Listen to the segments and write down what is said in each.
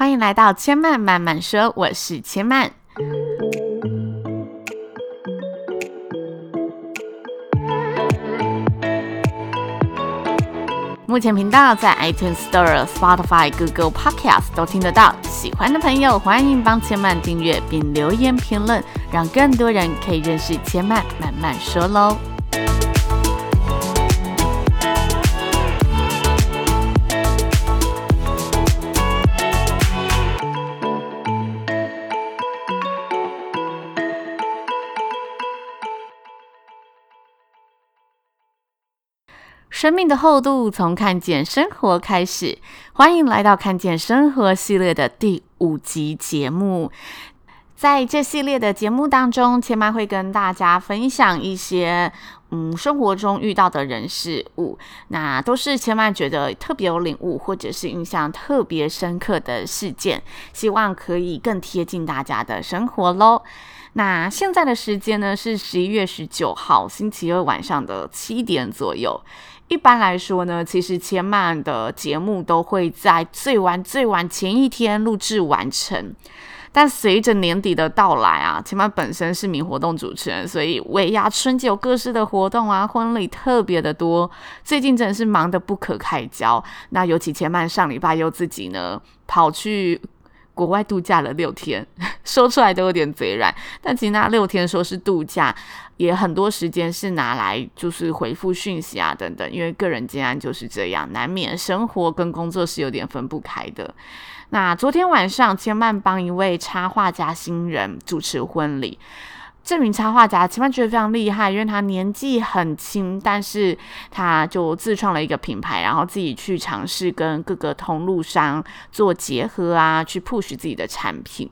欢迎来到千嫚慢慢说，我是千嫚。目前频道在 iTunes Store、Spotify、Google Podcast 都听得到。喜欢的朋友欢迎帮千嫚订阅并留言评论，让更多人可以认识千嫚慢慢说喽。生命的厚度从看见生活开始，欢迎来到看见生活系列的第五集节目。在这系列的节目当中，千嫚会跟大家分享一些嗯生活中遇到的人事物，那都是千嫚觉得特别有领悟或者是印象特别深刻的事件，希望可以更贴近大家的生活喽。那现在的时间呢是十一月十九号星期二晚上的七点左右。一般来说呢，其实千嫚的节目都会在最晚最晚前一天录制完成。但随着年底的到来啊，千嫚本身是名活动主持人，所以尾牙春节有各式的活动啊，婚礼特别的多，最近真的是忙得不可开交。那尤其千嫚上礼拜又自己呢跑去。国外度假了六天，说出来都有点嘴软，但其实那六天说是度假，也很多时间是拿来就是回复讯息啊等等，因为个人经验就是这样，难免生活跟工作是有点分不开的。那昨天晚上，千曼帮一位插画家新人主持婚礼。这名插画家，千曼觉得非常厉害，因为他年纪很轻，但是他就自创了一个品牌，然后自己去尝试跟各个通路商做结合啊，去 push 自己的产品。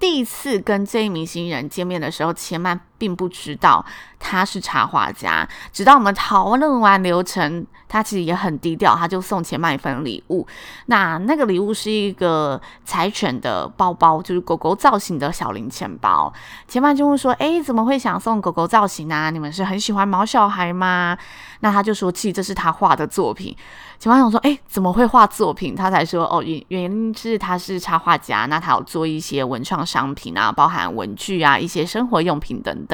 第一次跟这一名新人见面的时候，千嫚并不知道他是插画家，直到我们讨论完流程，他其实也很低调，他就送千嫚一份礼物。那那个礼物是一个柴犬的包包，就是狗狗造型的小零钱包。前半就问说：“哎，怎么会想送狗狗造型啊？你们是很喜欢毛小孩吗？”那他就说：“其实这是他画的作品。”前半想说：“哎，怎么会画作品？”他才说：“哦，原原因是他是插画家，那他有做一些文创商品啊，包含文具啊，一些生活用品等等。”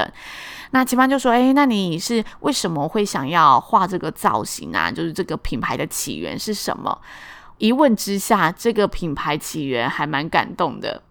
那千嫚就说：“哎，那你是为什么会想要画这个造型啊？就是这个品牌的起源是什么？”一问之下，这个品牌起源还蛮感动的。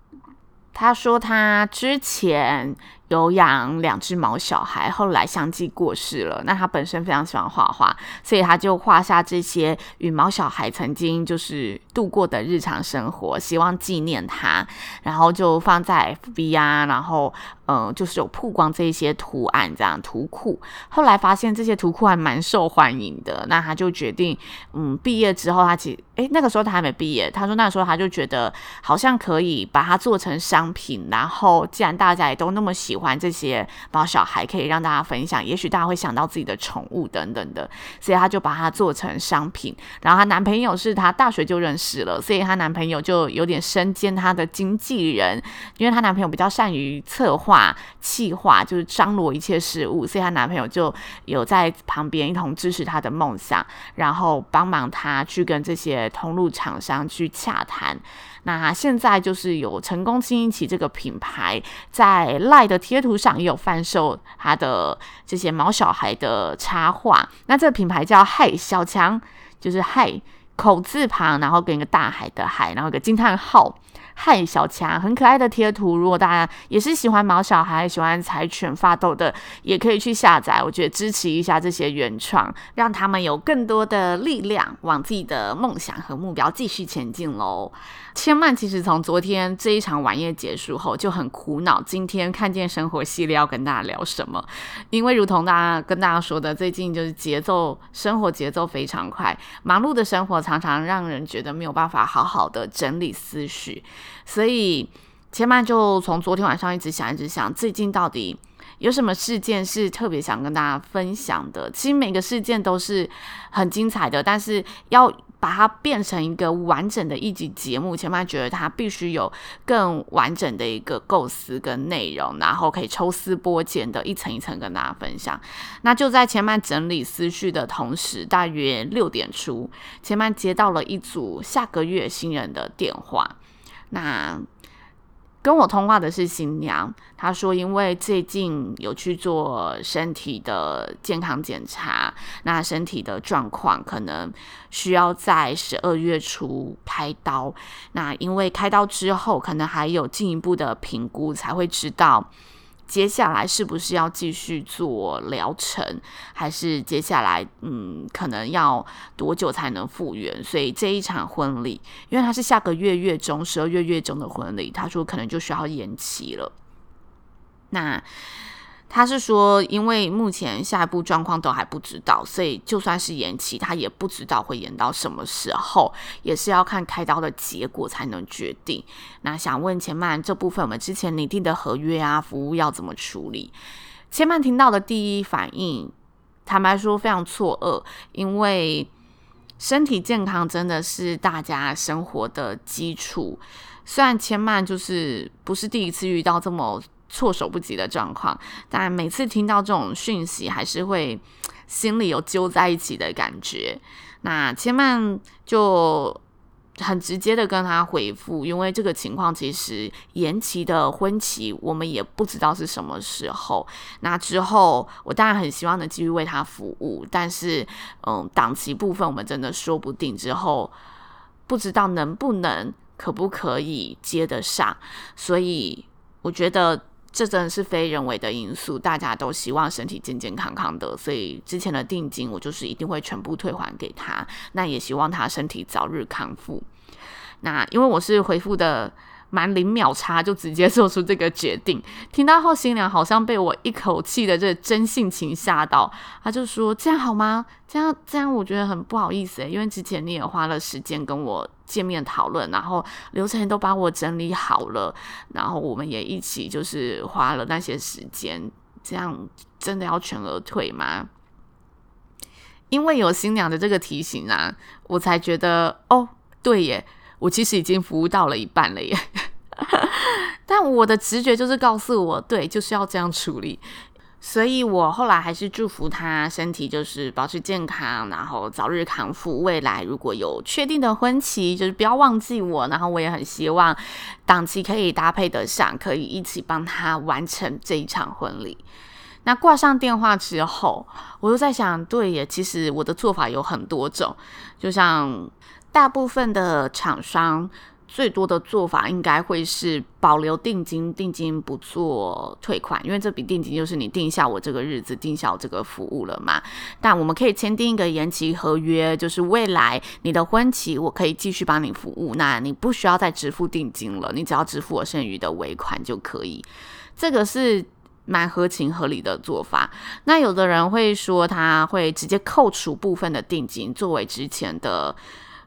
他说他之前。有养两只毛小孩，后来相继过世了。那他本身非常喜欢画画，所以他就画下这些与毛小孩曾经就是度过的日常生活，希望纪念他，然后就放在 FB 啊，然后嗯、就是有曝光这些图案这样图库。后来发现这些图库还蛮受欢迎的，那他就决定，嗯，毕业之后他其，诶，那个时候他还没毕业，他说那时候他就觉得好像可以把它做成商品，然后既然大家也都那么喜。欢这些毛小孩可以让大家分享，也许大家会想到自己的宠物等等的，所以她就把它做成商品。然后她男朋友是她大学就认识了，所以她男朋友就有点身兼她的经纪人，因为她男朋友比较善于策划、企划，就是张罗一切事物，所以她男朋友就有在旁边一同支持她的梦想，然后帮忙她去跟这些通路厂商去洽谈。那现在就是有成功经营起这个品牌，在赖的贴图上也有贩售他的这些毛小孩的插画。那这个品牌叫嗨小强，就是嗨口字旁，然后跟一个大海的海，然后一个惊叹号。嗨，小强很可爱的贴图，如果大家也是喜欢毛小孩、喜欢柴犬发抖的，也可以去下载。我觉得支持一下这些原创，让他们有更多的力量，往自己的梦想和目标继续前进喽。千嫚其实从昨天这一场晚宴结束后就很苦恼，今天看见生活系列要跟大家聊什么？因为如同大家跟大家说的，最近就是节奏生活节奏非常快，忙碌的生活常常让人觉得没有办法好好的整理思绪。所以千嫚就从昨天晚上一直想，一直想，最近到底有什么事件是特别想跟大家分享的？其实每个事件都是很精彩的，但是要把它变成一个完整的一集节目，前曼觉得它必须有更完整的一个构思跟内容，然后可以抽丝剥茧的一层一层跟大家分享。那就在前曼整理思绪的同时，大约六点出，前曼接到了一组下个月新人的电话。那跟我通话的是新娘，她说因为最近有去做身体的健康检查，那身体的状况可能需要在十二月初开刀。那因为开刀之后，可能还有进一步的评估，才会知道。接下来是不是要继续做疗程，还是接下来嗯，可能要多久才能复原？所以这一场婚礼，因为他是下个月月中，十二月月中的婚礼，他说可能就需要延期了。那。他是说，因为目前下一步状况都还不知道，所以就算是延期，他也不知道会延到什么时候，也是要看开刀的结果才能决定。那想问千曼，这部分我们之前拟定的合约啊，服务要怎么处理？千曼听到的第一反应，坦白说非常错愕，因为身体健康真的是大家生活的基础。虽然千曼就是不是第一次遇到这么。措手不及的状况，但每次听到这种讯息，还是会心里有揪在一起的感觉。那千曼就很直接的跟他回复，因为这个情况其实延期的婚期，我们也不知道是什么时候。那之后，我当然很希望能继续为他服务，但是，嗯，档期部分我们真的说不定，之后不知道能不能、可不可以接得上。所以，我觉得。这真的是非人为的因素，大家都希望身体健健康康的，所以之前的定金我就是一定会全部退还给他。那也希望他身体早日康复。那因为我是回复的。蛮零秒差就直接做出这个决定，听到后新娘好像被我一口气的这真性情吓到，她就说：“这样好吗？这样这样我觉得很不好意思诶，因为之前你也花了时间跟我见面讨论，然后流程都把我整理好了，然后我们也一起就是花了那些时间，这样真的要全额退吗？因为有新娘的这个提醒啊，我才觉得哦，对耶。”我其实已经服务到了一半了耶，但我的直觉就是告诉我，对，就是要这样处理，所以我后来还是祝福他身体就是保持健康，然后早日康复。未来如果有确定的婚期，就是不要忘记我，然后我也很希望档期可以搭配得上，可以一起帮他完成这一场婚礼。那挂上电话之后，我又在想，对耶，其实我的做法有很多种，就像。大部分的厂商最多的做法应该会是保留定金，定金不做退款，因为这笔定金就是你定下我这个日子，定下我这个服务了嘛。但我们可以签订一个延期合约，就是未来你的婚期我可以继续帮你服务，那你不需要再支付定金了，你只要支付我剩余的尾款就可以。这个是蛮合情合理的做法。那有的人会说他会直接扣除部分的定金作为之前的。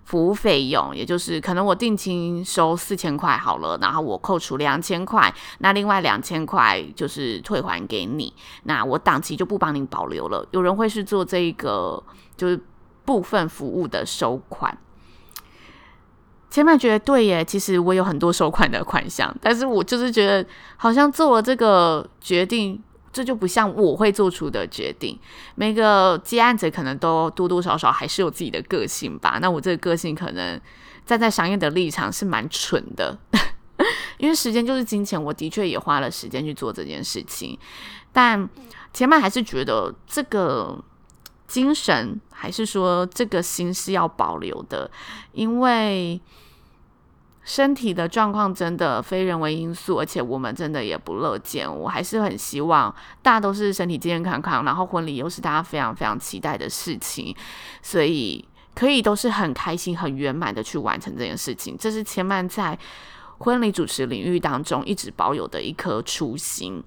服务费用，也就是可能我定金收四千块好了，然后我扣除两千块，那另外两千块就是退还给你，那我档期就不帮你保留了。有人会是做这个，就是部分服务的收款。千曼觉得对耶，其实我有很多收款的款项，但是我就是觉得好像做了这个决定。这就不像我会做出的决定。每个接案者可能都多多少少还是有自己的个性吧。那我这个个性可能站在商业的立场是蛮蠢的，因为时间就是金钱。我的确也花了时间去做这件事情，但前面还是觉得这个精神还是说这个心是要保留的，因为。身体的状况真的非人为因素，而且我们真的也不乐见。我还是很希望大家都是身体健健康康，然后婚礼又是大家非常非常期待的事情，所以可以都是很开心、很圆满的去完成这件事情。这是千曼在婚礼主持领域当中一直保有的一颗初心。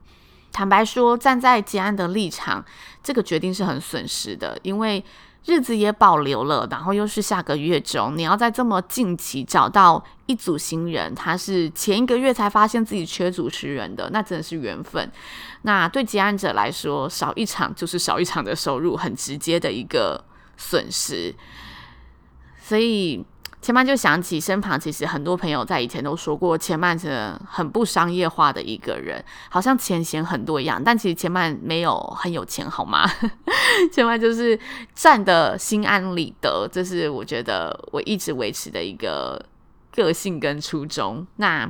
坦白说，站在接案的立场，这个决定是很损失的，因为。日子也保留了，然后又是下个月中，你要在这么近期找到一组新人，他是前一个月才发现自己缺主持人的，那真的是缘分。那对接案者来说，少一场就是少一场的收入，很直接的一个损失。所以前曼就想起身旁其实很多朋友在以前都说过，前曼是很不商业化的一个人，好像钱嫌很多一样。但其实前曼没有很有钱，好吗？前曼就是赚得心安理得，这是我觉得我一直维持的一个个性跟初衷。那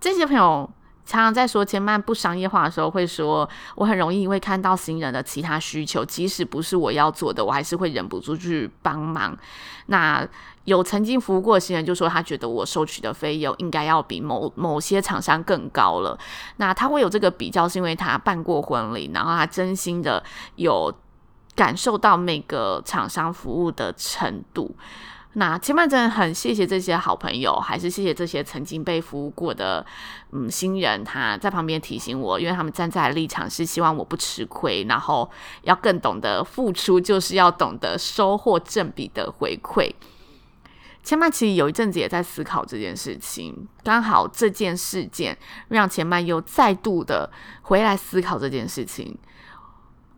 这些朋友。常常在说前曼不商业化的时候，会说我很容易会看到新人的其他需求，即使不是我要做的，我还是会忍不住去帮忙。那有曾经服务过的新人就说，他觉得我收取的费用应该要比某某些厂商更高了。那他会有这个比较，是因为他办过婚礼，然后他真心的有感受到每个厂商服务的程度。那千曼真的很谢谢这些好朋友，还是谢谢这些曾经被服务过的嗯新人，他在旁边提醒我，因为他们站在立场是希望我不吃亏，然后要更懂得付出，就是要懂得收获正比的回馈。前曼其实有一阵子也在思考这件事情，刚好这件事件让前曼又再度的回来思考这件事情。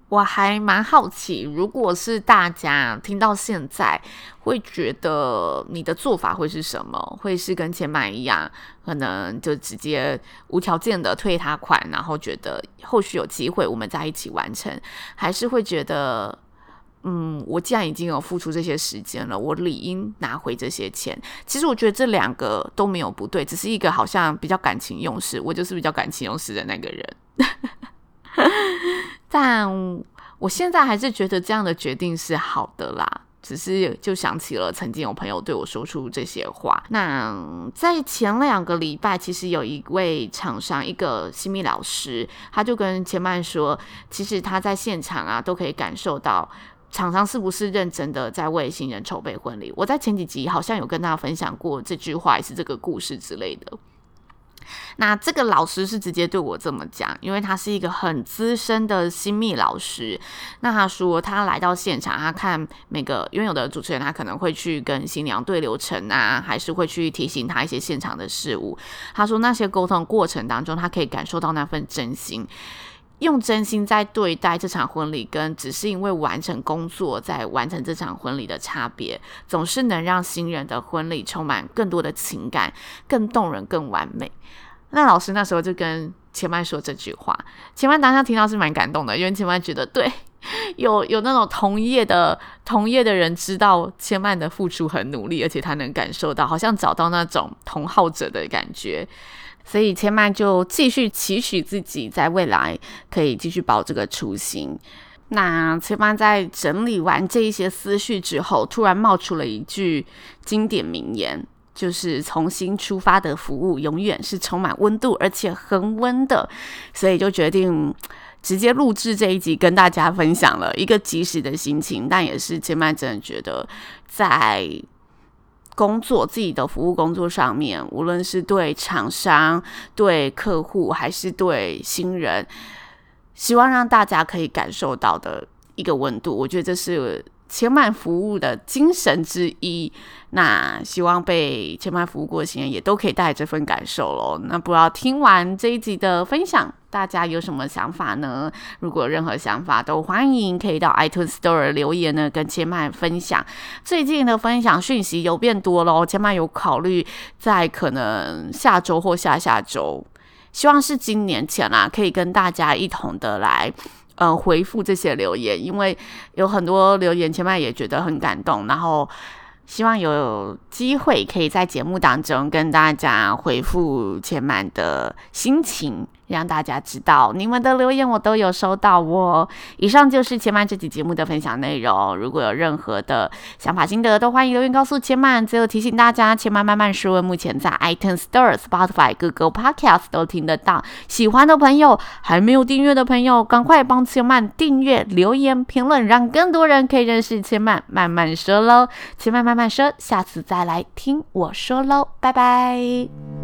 我还蛮好奇，如果是大家听到现在，会觉得你的做法会是什么？会是跟前曼一样，可能就直接无条件的退他款，然后觉得后续有机会我们在一起完成，还是会觉得，嗯，我既然已经有付出这些时间了，我理应拿回这些钱。其实我觉得这两个都没有不对，只是一个好像比较感情用事，我就是比较感情用事的那个人。但我现在还是觉得这样的决定是好的啦，只是就想起了曾经有朋友对我说出这些话。那在前两个礼拜，其实有一位厂商，一个新密老师，他就跟千曼说，其实他在现场啊，都可以感受到厂商是不是认真的在为新人筹备婚礼。我在前几集好像有跟大家分享过这句话，也是这个故事之类的。那这个老师是直接对我这么讲，因为他是一个很资深的新密老师。那他说他来到现场，他看每个因为有的主持人他可能会去跟新娘对流程啊，还是会去提醒他一些现场的事物。他说那些沟通过程当中，他可以感受到那份真心，用真心在对待这场婚礼，跟只是因为完成工作在完成这场婚礼的差别，总是能让新人的婚礼充满更多的情感，更动人，更完美。那老师那时候就跟千曼说这句话，千曼当下听到是蛮感动的，因为千曼觉得对，有 有那种同业的同业的人知道千曼的付出很努力，而且他能感受到，好像找到那种同好者的感觉，所以千曼就继续期许自己在未来可以继续保这个初心。那千曼在整理完这一些思绪之后，突然冒出了一句经典名言。就是从新出发的服务，永远是充满温度而且恒温的，所以就决定直接录制这一集，跟大家分享了一个即时的心情。但也是千曼真的觉得，在工作自己的服务工作上面，无论是对厂商、对客户，还是对新人，希望让大家可以感受到的一个温度，我觉得这是。千曼服务的精神之一，那希望被千曼服务过的新人也都可以带这份感受喽。那不知道听完这一集的分享，大家有什么想法呢？如果任何想法，都欢迎可以到 iTunes Store 留言呢，跟千曼分享。最近的分享讯息有变多喽，千曼有考虑在可能下周或下下周，希望是今年前啦，可以跟大家一同的来。嗯，回复这些留言，因为有很多留言，前曼也觉得很感动，然后希望有机会可以在节目当中跟大家回复前曼的心情。让大家知道你们的留言我都有收到哦。以上就是千曼这期节目的分享内容。如果有任何的想法心得，都欢迎留言告诉千曼。最后提醒大家，千曼慢慢说，目前在 iTunes Store、Spotify、Google Podcast 都听得到。喜欢的朋友，还没有订阅的朋友，赶快帮千曼订阅、留言、评论，让更多人可以认识千曼慢慢说喽。千曼慢慢说，下次再来听我说喽，拜拜。